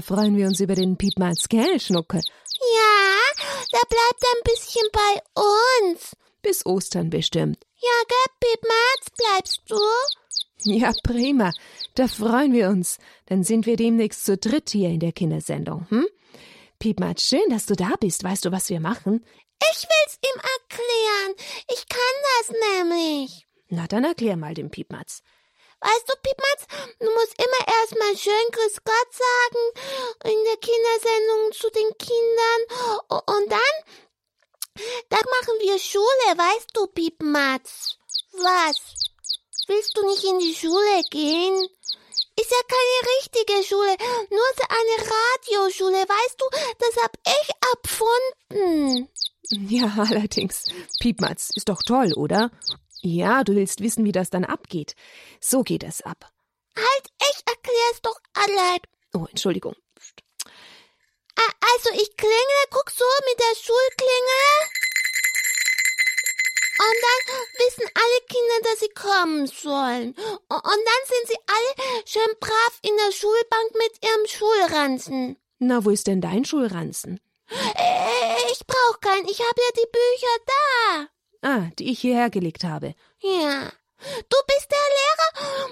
da freuen wir uns über den Piepmatz, gell, Schnucke? Ja, der bleibt ein bisschen bei uns. Bis Ostern bestimmt. Ja, gell, Piepmatz, bleibst du? Ja, prima. Da freuen wir uns. Dann sind wir demnächst zu dritt hier in der Kindersendung, hm? Piepmatz, schön, dass du da bist. Weißt du, was wir machen? Ich will's ihm erklären. Ich kann das nämlich. Na, dann erklär mal dem Piepmatz. Weißt du, Piepmatz, du musst immer erstmal schön Grüß Gott sagen in der Kindersendung zu den Kindern. Und dann, dann machen wir Schule, weißt du, Piepmatz. Was? Willst du nicht in die Schule gehen? Ist ja keine richtige Schule, nur eine Radioschule, weißt du, das hab ich erfunden. Ja, allerdings. Piepmatz ist doch toll, oder? Ja, du willst wissen, wie das dann abgeht. So geht es ab. Halt, ich erklär's doch allein. Oh, Entschuldigung. Also ich klingel, guck so mit der Schulklingel. Und dann wissen alle Kinder, dass sie kommen sollen. Und dann sind sie alle schön brav in der Schulbank mit ihrem Schulranzen. Na, wo ist denn dein Schulranzen? Äh, ich brauch keinen, ich habe ja die Bücher da. Ah, die ich hierher gelegt habe. Ja. Du bist der Lehrer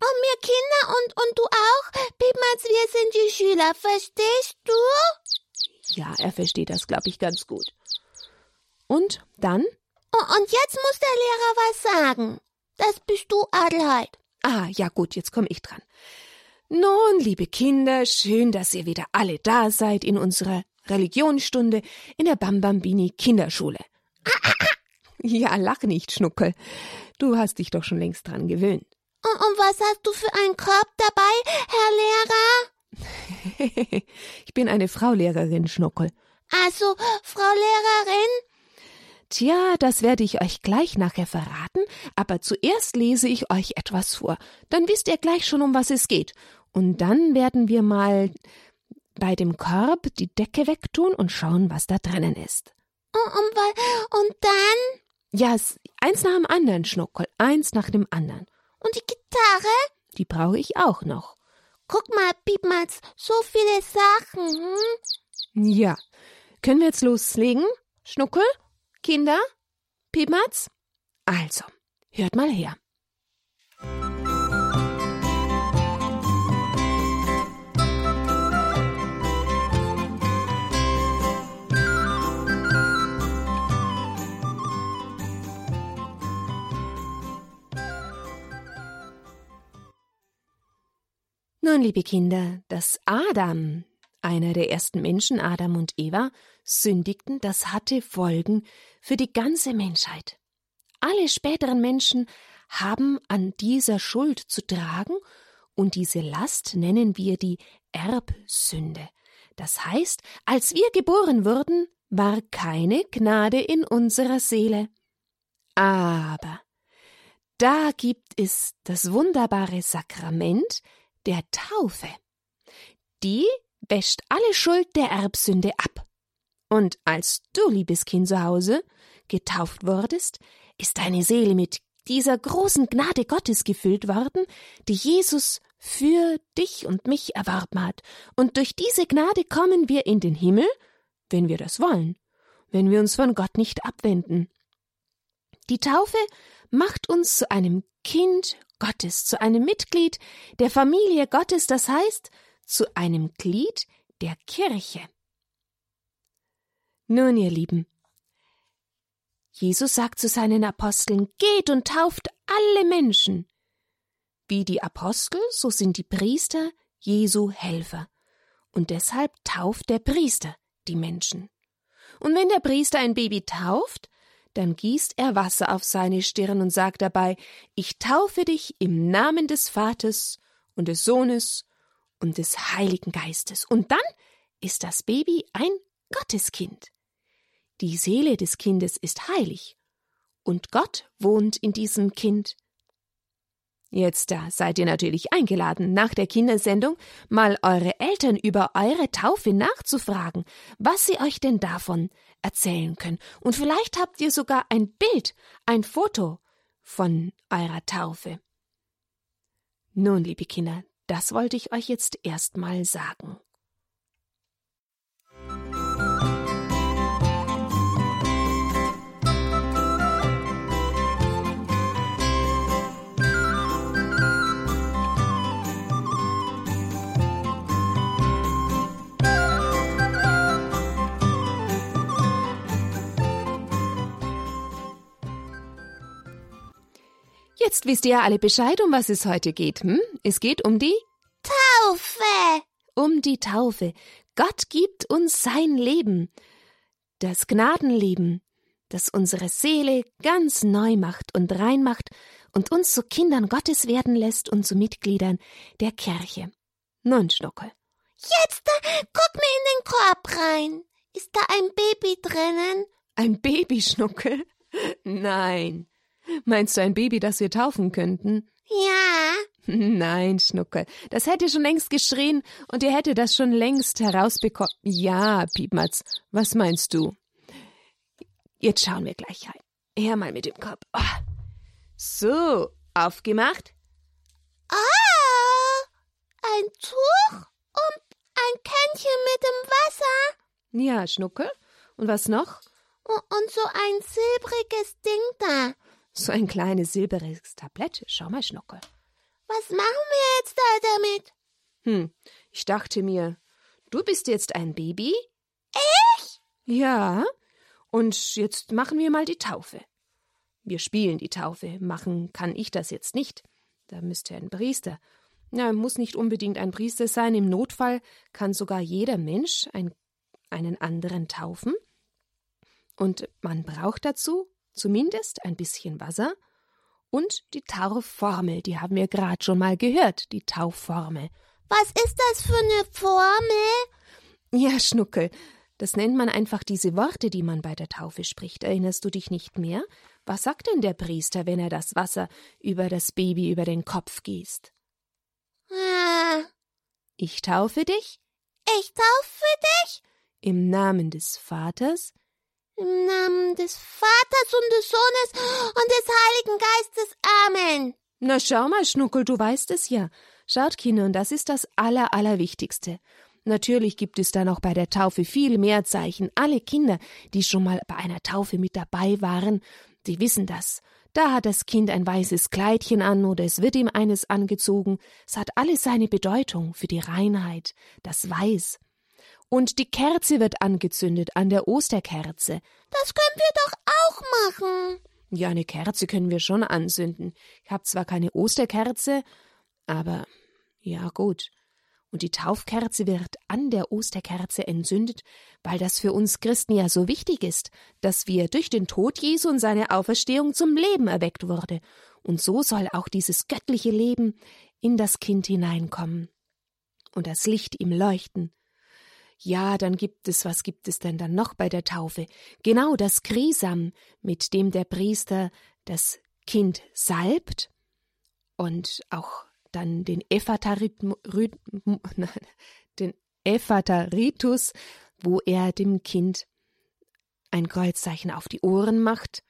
und mir Kinder und, und du auch. Piepmatz, wir sind die Schüler, verstehst du? Ja, er versteht das, glaube ich, ganz gut. Und dann? Und jetzt muss der Lehrer was sagen. Das bist du, Adelheid. Ah, ja gut, jetzt komme ich dran. Nun, liebe Kinder, schön, dass ihr wieder alle da seid in unserer Religionsstunde in der Bambambini Kinderschule. Ja, lach nicht, Schnuckel. Du hast dich doch schon längst dran gewöhnt. Und, und was hast du für einen Korb dabei, Herr Lehrer? ich bin eine Frau Lehrerin, Schnuckel. Also, Frau Lehrerin? Tja, das werde ich euch gleich nachher verraten, aber zuerst lese ich euch etwas vor. Dann wisst ihr gleich schon, um was es geht. Und dann werden wir mal bei dem Korb die Decke wegtun und schauen, was da drinnen ist. Und, und dann? Ja, eins nach dem anderen, Schnuckel, eins nach dem anderen. Und die Gitarre? Die brauche ich auch noch. Guck mal, Piepmatz, so viele Sachen. Hm? Ja. Können wir jetzt loslegen? Schnuckel? Kinder? Piepmatz? Also, hört mal her. Nun, liebe Kinder, dass Adam, einer der ersten Menschen, Adam und Eva, sündigten, das hatte Folgen für die ganze Menschheit. Alle späteren Menschen haben an dieser Schuld zu tragen, und diese Last nennen wir die Erbsünde. Das heißt, als wir geboren wurden, war keine Gnade in unserer Seele. Aber da gibt es das wunderbare Sakrament, der Taufe. Die wäscht alle Schuld der Erbsünde ab. Und als du, liebes Kind zu Hause, getauft wurdest, ist deine Seele mit dieser großen Gnade Gottes gefüllt worden, die Jesus für dich und mich erworben hat. Und durch diese Gnade kommen wir in den Himmel, wenn wir das wollen, wenn wir uns von Gott nicht abwenden. Die Taufe macht uns zu einem Kind Gottes, zu einem Mitglied der Familie Gottes, das heißt zu einem Glied der Kirche. Nun, ihr Lieben, Jesus sagt zu seinen Aposteln, geht und tauft alle Menschen. Wie die Apostel, so sind die Priester Jesu Helfer. Und deshalb tauft der Priester die Menschen. Und wenn der Priester ein Baby tauft, dann gießt er Wasser auf seine Stirn und sagt dabei Ich taufe dich im Namen des Vaters und des Sohnes und des Heiligen Geistes. Und dann ist das Baby ein Gotteskind. Die Seele des Kindes ist heilig, und Gott wohnt in diesem Kind. Jetzt da seid ihr natürlich eingeladen, nach der Kindersendung mal eure Eltern über eure Taufe nachzufragen, was sie euch denn davon erzählen können. Und vielleicht habt ihr sogar ein Bild, ein Foto von eurer Taufe. Nun, liebe Kinder, Das wollte ich euch jetzt erstmal sagen. Jetzt wisst ihr ja alle Bescheid, um was es heute geht. Hm? Es geht um die Taufe. Um die Taufe. Gott gibt uns sein Leben. Das Gnadenleben, das unsere Seele ganz neu macht und rein macht und uns zu Kindern Gottes werden lässt und zu Mitgliedern der Kirche. Nun, Schnuckel. Jetzt äh, guck mir in den Korb rein. Ist da ein Baby drinnen? Ein Baby, Schnuckel? Nein. Meinst du ein Baby, das wir taufen könnten? Ja. Nein, Schnuckel. Das hätte schon längst geschrien und ihr hättet das schon längst herausbekommen. Ja, Piepmatz, was meinst du? Jetzt schauen wir gleich rein. Her mal mit dem Kopf. Oh. So, aufgemacht. Ah, ein Tuch und ein Kännchen mit dem Wasser. Ja, Schnuckel. Und was noch? Und so ein silbriges Ding da. So ein kleines silberes Tablett. Schau mal, Schnuckel. Was machen wir jetzt da damit? Hm, ich dachte mir, du bist jetzt ein Baby? Ich? Ja. Und jetzt machen wir mal die Taufe. Wir spielen die Taufe. Machen kann ich das jetzt nicht. Da müsste ein Priester. Na, muss nicht unbedingt ein Priester sein. Im Notfall kann sogar jeder Mensch ein, einen anderen taufen. Und man braucht dazu zumindest ein bisschen Wasser und die Taufformel, die haben wir gerade schon mal gehört, die Taufformel. Was ist das für eine Formel? Ja, Schnuckel, das nennt man einfach diese Worte, die man bei der Taufe spricht. Erinnerst du dich nicht mehr? Was sagt denn der Priester, wenn er das Wasser über das Baby über den Kopf gießt? Ah. Ich taufe dich. Ich taufe dich. Im Namen des Vaters, im Namen des Vaters und des Sohnes und des Heiligen Geistes. Amen. Na schau mal, Schnuckel, du weißt es ja. Schaut, Kinder, und das ist das Aller, Allerwichtigste. Natürlich gibt es da noch bei der Taufe viel mehr Zeichen. Alle Kinder, die schon mal bei einer Taufe mit dabei waren, die wissen das. Da hat das Kind ein weißes Kleidchen an oder es wird ihm eines angezogen. Es hat alles seine Bedeutung für die Reinheit, das Weiß. Und die Kerze wird angezündet an der Osterkerze. Das können wir doch auch machen. Ja, eine Kerze können wir schon anzünden. Ich habe zwar keine Osterkerze, aber ja gut. Und die Taufkerze wird an der Osterkerze entzündet, weil das für uns Christen ja so wichtig ist, dass wir durch den Tod Jesu und seine Auferstehung zum Leben erweckt wurde. Und so soll auch dieses göttliche Leben in das Kind hineinkommen und das Licht ihm leuchten. Ja, dann gibt es, was gibt es denn dann noch bei der Taufe? Genau das Krisam, mit dem der Priester das Kind salbt und auch dann den Ephataritus, wo er dem Kind ein Kreuzzeichen auf die Ohren macht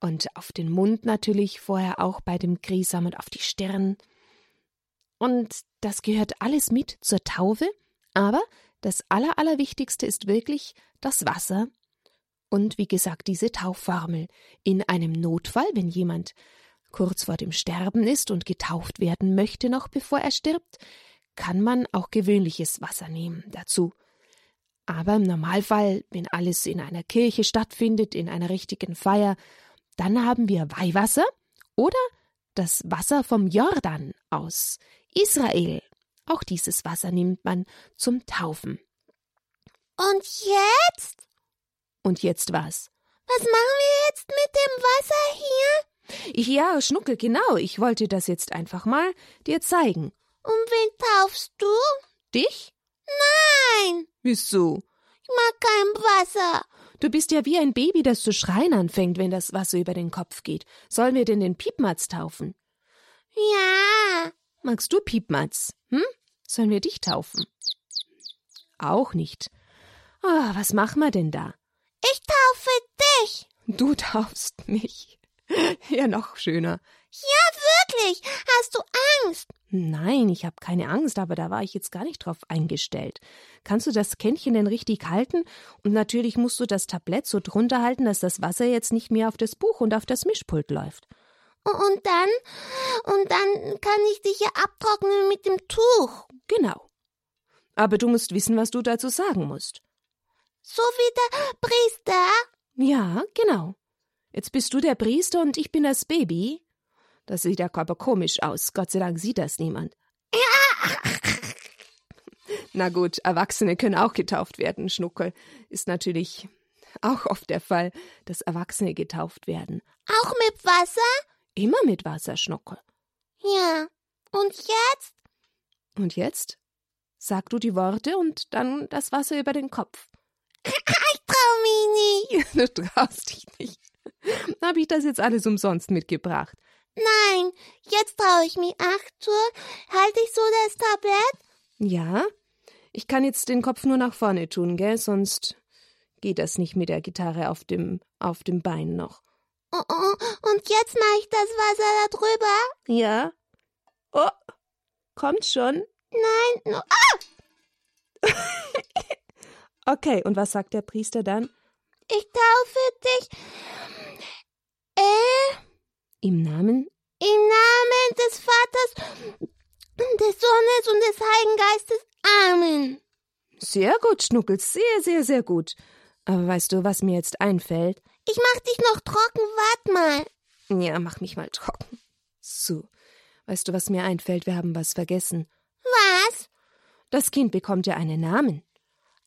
und auf den Mund natürlich vorher auch bei dem Krisam und auf die Stirn. Und das gehört alles mit zur Taufe aber das Aller, Allerwichtigste ist wirklich das Wasser und wie gesagt diese Taufformel. In einem Notfall, wenn jemand kurz vor dem Sterben ist und getauft werden möchte, noch bevor er stirbt, kann man auch gewöhnliches Wasser nehmen dazu. Aber im Normalfall, wenn alles in einer Kirche stattfindet, in einer richtigen Feier, dann haben wir Weihwasser oder das Wasser vom Jordan aus Israel auch dieses Wasser nimmt man zum Taufen. Und jetzt? Und jetzt was? Was machen wir jetzt mit dem Wasser hier? Ja, Schnuckel, genau. Ich wollte das jetzt einfach mal dir zeigen. Und wen taufst du? Dich? Nein. Wieso? Ich mag kein Wasser. Du bist ja wie ein Baby, das zu schreien anfängt, wenn das Wasser über den Kopf geht. Sollen wir denn den Piepmatz taufen? Ja. Magst du Piepmatz? Hm? Sollen wir dich taufen? Auch nicht. Oh, was machen wir denn da? Ich taufe dich. Du taufst mich. Ja, noch schöner. Ja, wirklich. Hast du Angst. Nein, ich habe keine Angst, aber da war ich jetzt gar nicht drauf eingestellt. Kannst du das Kännchen denn richtig halten? Und natürlich musst du das Tablett so drunter halten, dass das Wasser jetzt nicht mehr auf das Buch und auf das Mischpult läuft. Und dann, und dann kann ich dich ja abtrocknen mit dem Tuch. Genau. Aber du musst wissen, was du dazu sagen musst. So wie der Priester? Ja, genau. Jetzt bist du der Priester und ich bin das Baby. Das sieht ja aber komisch aus. Gott sei Dank sieht das niemand. Ja. Na gut, Erwachsene können auch getauft werden, Schnuckel. Ist natürlich auch oft der Fall, dass Erwachsene getauft werden. Auch mit Wasser? Immer mit Wasser, Schnuckel. Ja. Und jetzt? Und jetzt? Sag du die Worte und dann das Wasser über den Kopf. Ich trau mich nicht. Du traust dich nicht. Habe ich das jetzt alles umsonst mitgebracht? Nein, jetzt traue ich mich. Arthur, halte ich so das Tablett? Ja. Ich kann jetzt den Kopf nur nach vorne tun, gell? Sonst geht das nicht mit der Gitarre auf dem, auf dem Bein noch. Oh, oh, und jetzt mache ich das Wasser da drüber? Ja. Oh, kommt schon. Nein, no, ah! okay, und was sagt der Priester dann? Ich taufe dich. Äh. Im Namen? Im Namen des Vaters, des Sohnes und des Heiligen Geistes. Amen. Sehr gut, Schnuckels, sehr, sehr, sehr gut. Aber weißt du, was mir jetzt einfällt? Ich mach dich noch trocken, wart mal. Ja, mach mich mal trocken. So. Weißt du, was mir einfällt? Wir haben was vergessen. Was? Das Kind bekommt ja einen Namen.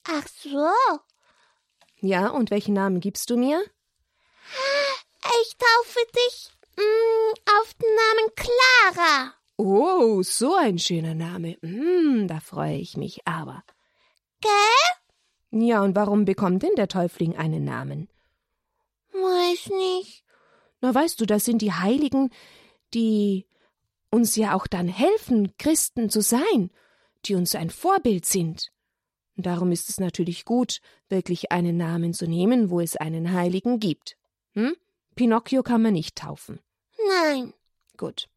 Ach so. Ja, und welchen Namen gibst du mir? Ich taufe dich mm, auf den Namen Clara. Oh, so ein schöner Name. Mm, da freue ich mich aber. Gell? Ja, und warum bekommt denn der Täufling einen Namen? Weiß nicht. Na, weißt du, das sind die Heiligen, die uns ja auch dann helfen, Christen zu sein, die uns ein Vorbild sind. Und darum ist es natürlich gut, wirklich einen Namen zu nehmen, wo es einen Heiligen gibt. Hm? Pinocchio kann man nicht taufen. Nein. Gut.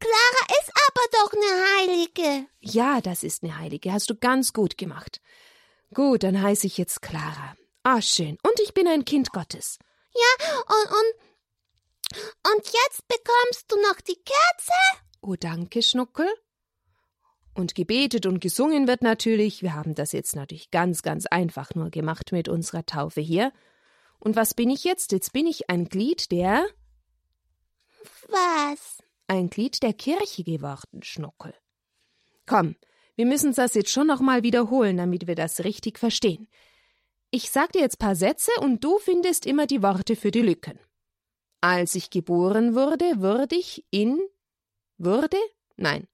Clara ist aber doch eine Heilige. Ja, das ist eine Heilige. Hast du ganz gut gemacht. Gut, dann heiße ich jetzt Clara. Ah, schön. Und ich bin ein Kind Gottes. Ja, und, und, und jetzt bekommst du noch die Kerze? Oh, danke, Schnuckel. Und gebetet und gesungen wird natürlich. Wir haben das jetzt natürlich ganz, ganz einfach nur gemacht mit unserer Taufe hier. Und was bin ich jetzt? Jetzt bin ich ein Glied der. Was? Ein Glied der Kirche geworden, Schnuckel. Komm, wir müssen das jetzt schon noch mal wiederholen, damit wir das richtig verstehen. Ich sag dir jetzt paar Sätze und du findest immer die Worte für die Lücken. Als ich geboren wurde, wurde ich in. Wurde? Nein.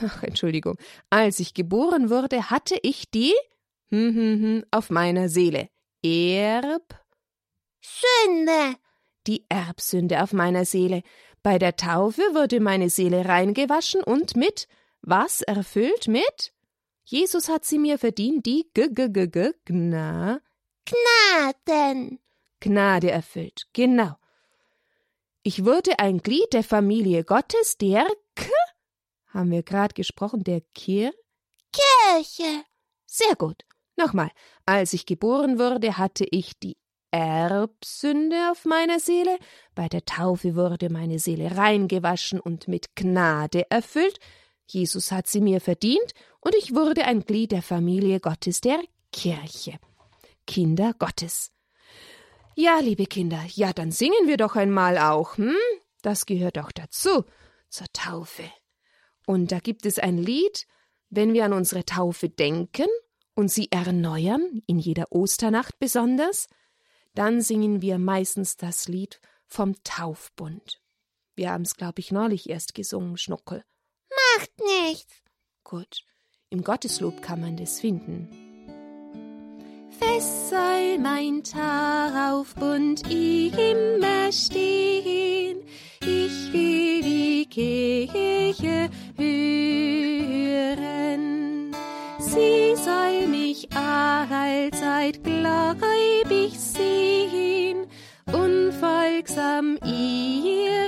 Ach, Entschuldigung. Als ich geboren wurde, hatte ich die. Hm, hm, hm, auf meiner Seele. Erb. Sünde. Die Erbsünde auf meiner Seele. Bei der Taufe wurde meine Seele reingewaschen und mit was erfüllt mit? Jesus hat sie mir verdient, die G G G G Gna Gnaden. Gnade erfüllt. Genau. Ich wurde ein Glied der Familie Gottes, der K haben wir gerade gesprochen, der Kir Kirche. Sehr gut. Nochmal. Als ich geboren wurde, hatte ich die Erbsünde auf meiner Seele, bei der Taufe wurde meine Seele reingewaschen und mit Gnade erfüllt, Jesus hat sie mir verdient, und ich wurde ein Glied der Familie Gottes, der Kirche. Kinder Gottes. Ja, liebe Kinder, ja, dann singen wir doch einmal auch, hm? Das gehört auch dazu, zur Taufe. Und da gibt es ein Lied, wenn wir an unsere Taufe denken und sie erneuern, in jeder Osternacht besonders, dann singen wir meistens das Lied vom Taufbund. Wir haben es, glaube ich, neulich erst gesungen, Schnuckel. Macht nichts. Gut, im Gotteslob kann man das finden. Fest soll mein Taufbund immer stehen, ich will die Kirche hören. Sie soll mich allzeit gläubig sehen, unfolgsam ihren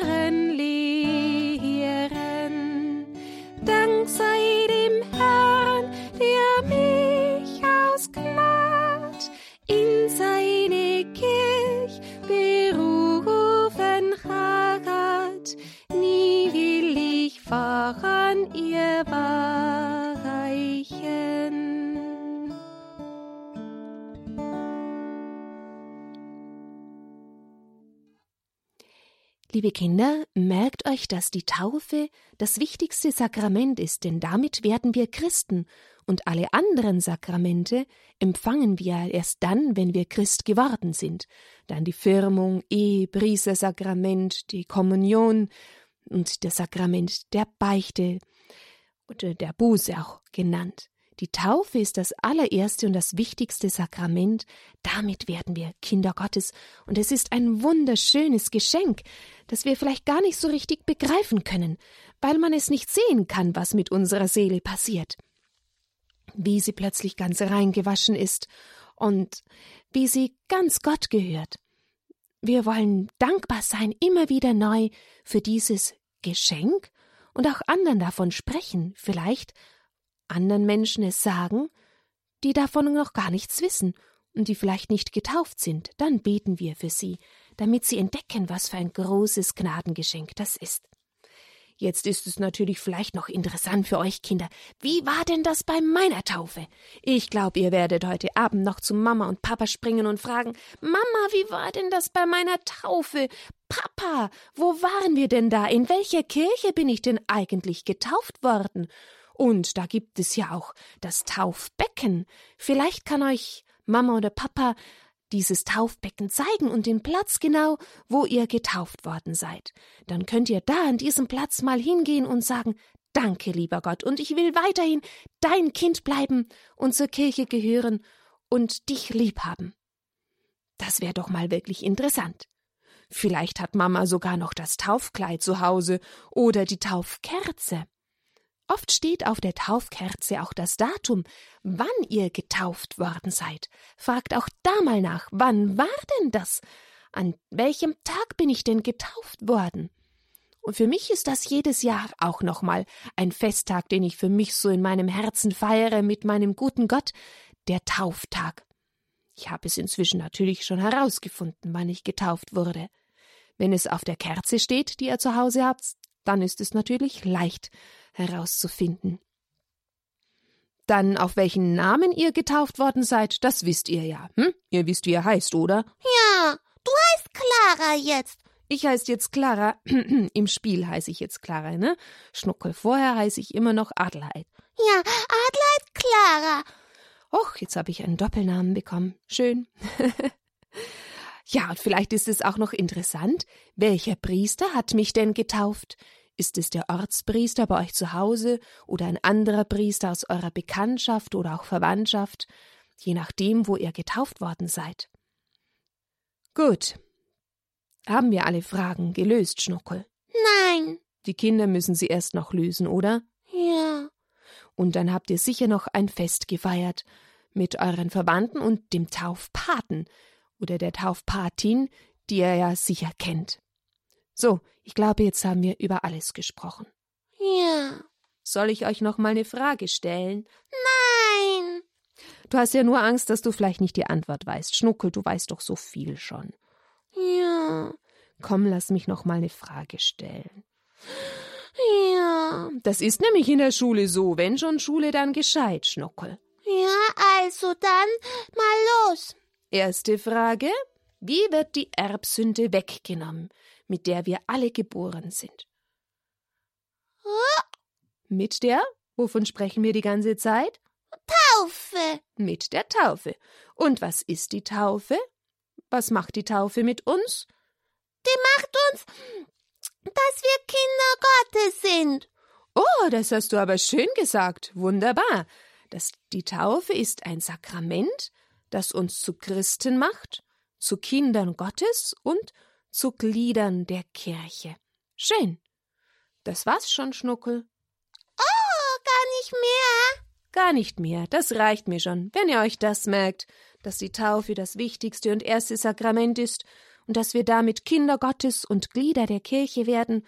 Liebe Kinder, merkt euch, dass die Taufe das wichtigste Sakrament ist, denn damit werden wir Christen und alle anderen Sakramente empfangen wir erst dann, wenn wir Christ geworden sind. Dann die Firmung, Ehe, Priestersakrament, die Kommunion und das Sakrament der Beichte oder der Buße auch genannt. Die Taufe ist das allererste und das wichtigste Sakrament. Damit werden wir Kinder Gottes. Und es ist ein wunderschönes Geschenk, das wir vielleicht gar nicht so richtig begreifen können, weil man es nicht sehen kann, was mit unserer Seele passiert. Wie sie plötzlich ganz reingewaschen ist und wie sie ganz Gott gehört. Wir wollen dankbar sein, immer wieder neu für dieses Geschenk und auch anderen davon sprechen, vielleicht anderen Menschen es sagen, die davon noch gar nichts wissen und die vielleicht nicht getauft sind, dann beten wir für sie, damit sie entdecken, was für ein großes Gnadengeschenk das ist. Jetzt ist es natürlich vielleicht noch interessant für euch Kinder. Wie war denn das bei meiner Taufe? Ich glaube, ihr werdet heute Abend noch zu Mama und Papa springen und fragen, Mama, wie war denn das bei meiner Taufe? Papa, wo waren wir denn da? In welcher Kirche bin ich denn eigentlich getauft worden? Und da gibt es ja auch das Taufbecken. Vielleicht kann euch Mama oder Papa dieses Taufbecken zeigen und den Platz genau, wo ihr getauft worden seid. Dann könnt ihr da an diesem Platz mal hingehen und sagen, Danke, lieber Gott, und ich will weiterhin dein Kind bleiben und zur Kirche gehören und dich lieb haben. Das wäre doch mal wirklich interessant. Vielleicht hat Mama sogar noch das Taufkleid zu Hause oder die Taufkerze. Oft steht auf der Taufkerze auch das Datum, wann ihr getauft worden seid. Fragt auch da mal nach, wann war denn das? An welchem Tag bin ich denn getauft worden? Und für mich ist das jedes Jahr auch nochmal ein Festtag, den ich für mich so in meinem Herzen feiere mit meinem guten Gott, der Tauftag. Ich habe es inzwischen natürlich schon herausgefunden, wann ich getauft wurde. Wenn es auf der Kerze steht, die ihr zu Hause habt, dann ist es natürlich leicht herauszufinden. Dann auf welchen Namen ihr getauft worden seid, das wisst ihr ja. Hm? Ihr wisst, wie ihr heißt, oder? Ja, du heißt Clara jetzt. Ich heiße jetzt Clara. Im Spiel heiße ich jetzt Clara, ne? Schnuckel. Vorher heiße ich immer noch Adelheid. Ja, Adelheid Clara. Och, jetzt habe ich einen Doppelnamen bekommen. Schön. ja, und vielleicht ist es auch noch interessant, welcher Priester hat mich denn getauft? Ist es der Ortspriester bei euch zu Hause oder ein anderer Priester aus eurer Bekanntschaft oder auch Verwandtschaft, je nachdem, wo ihr getauft worden seid? Gut. Haben wir alle Fragen gelöst, Schnuckel? Nein. Die Kinder müssen sie erst noch lösen, oder? Ja. Und dann habt ihr sicher noch ein Fest gefeiert mit euren Verwandten und dem Taufpaten oder der Taufpatin, die ihr ja sicher kennt. So, ich glaube, jetzt haben wir über alles gesprochen. Ja. Soll ich euch noch mal eine Frage stellen? Nein. Du hast ja nur Angst, dass du vielleicht nicht die Antwort weißt. Schnuckel, du weißt doch so viel schon. Ja. Komm, lass mich noch mal eine Frage stellen. Ja. Das ist nämlich in der Schule so. Wenn schon Schule, dann gescheit, Schnuckel. Ja, also dann mal los. Erste Frage. Wie wird die Erbsünde weggenommen? Mit der wir alle geboren sind. Mit der? Wovon sprechen wir die ganze Zeit? Taufe. Mit der Taufe. Und was ist die Taufe? Was macht die Taufe mit uns? Die macht uns, dass wir Kinder Gottes sind. Oh, das hast du aber schön gesagt. Wunderbar. Das, die Taufe ist ein Sakrament, das uns zu Christen macht, zu Kindern Gottes und zu Gliedern der Kirche. Schön. Das war's schon, Schnuckel. Oh, gar nicht mehr. Gar nicht mehr. Das reicht mir schon, wenn ihr euch das merkt, dass die Taufe das wichtigste und erste Sakrament ist und dass wir damit Kinder Gottes und Glieder der Kirche werden,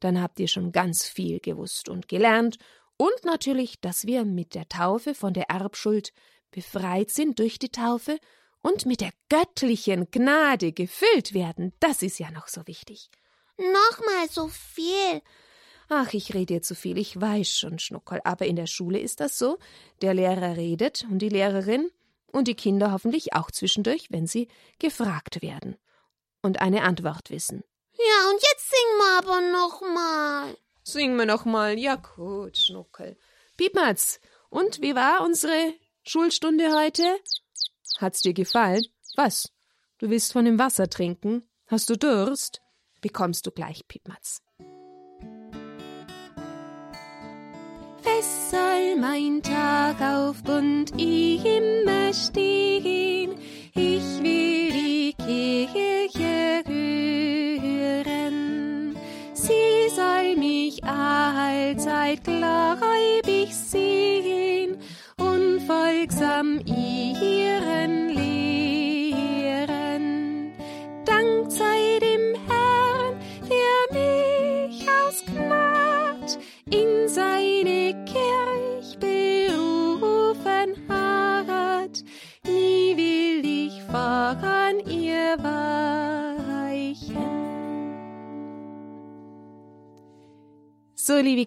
dann habt ihr schon ganz viel gewusst und gelernt und natürlich, dass wir mit der Taufe von der Erbschuld befreit sind durch die Taufe und mit der göttlichen Gnade gefüllt werden, das ist ja noch so wichtig. Nochmal so viel. Ach, ich rede zu viel, ich weiß schon, Schnuckel, aber in der Schule ist das so. Der Lehrer redet und die Lehrerin und die Kinder hoffentlich auch zwischendurch, wenn sie gefragt werden und eine Antwort wissen. Ja, und jetzt singen wir aber noch mal. Singen wir noch mal. Ja gut, Schnuckel. Piepmatz, und wie war unsere Schulstunde heute? Hat's dir gefallen? Was? Du willst von dem Wasser trinken? Hast du Durst? Bekommst du gleich, Piepmatz. Fest soll mein Tag auf bunt ich immer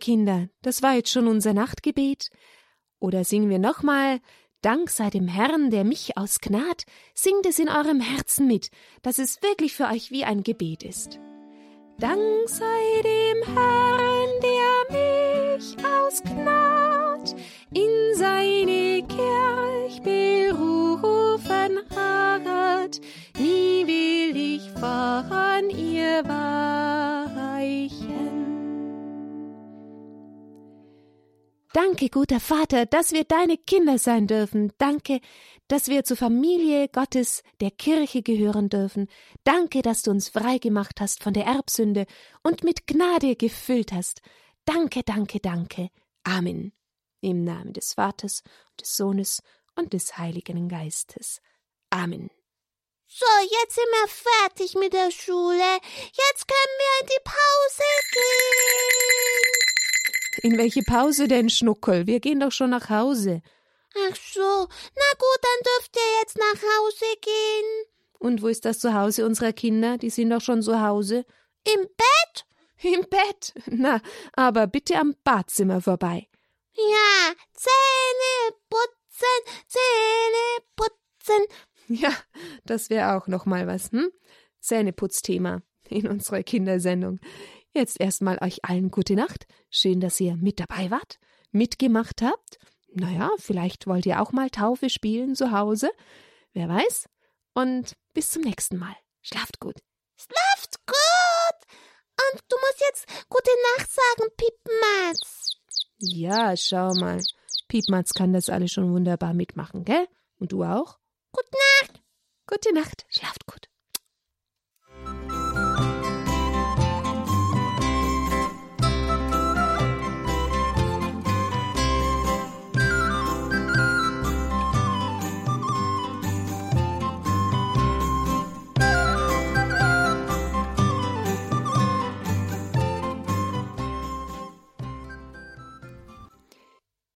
Kinder, das war jetzt schon unser Nachtgebet. Oder singen wir nochmal Dank sei dem Herrn, der mich aus Gnad, singt es in eurem Herzen mit, dass es wirklich für euch wie ein Gebet ist. Dank sei dem Herrn, der mich aus Gnad in seine Kirch berufen hat. Nie will ich voran ihr weichen. Danke, guter Vater, dass wir deine Kinder sein dürfen. Danke, dass wir zur Familie Gottes, der Kirche gehören dürfen. Danke, dass du uns frei gemacht hast von der Erbsünde und mit Gnade gefüllt hast. Danke, danke, danke. Amen. Im Namen des Vaters, des Sohnes und des Heiligen Geistes. Amen. So, jetzt sind wir fertig mit der Schule. Jetzt können wir in die Pause gehen. In welche Pause denn, Schnuckel? Wir gehen doch schon nach Hause. Ach so, na gut, dann dürft ihr jetzt nach Hause gehen. Und wo ist das Zuhause unserer Kinder? Die sind doch schon zu Hause. Im Bett? Im Bett? Na, aber bitte am Badzimmer vorbei. Ja, Zähne putzen, Zähne putzen. Ja, das wäre auch noch mal was, hm? Zähneputzthema in unserer Kindersendung. Jetzt erstmal euch allen gute Nacht. Schön, dass ihr mit dabei wart, mitgemacht habt. Naja, vielleicht wollt ihr auch mal Taufe spielen zu Hause. Wer weiß. Und bis zum nächsten Mal. Schlaft gut. Schlaft gut. Und du musst jetzt gute Nacht sagen, Piepmatz. Ja, schau mal. Piepmatz kann das alles schon wunderbar mitmachen, gell? Und du auch? Gute Nacht. Gute Nacht. Schlaft gut.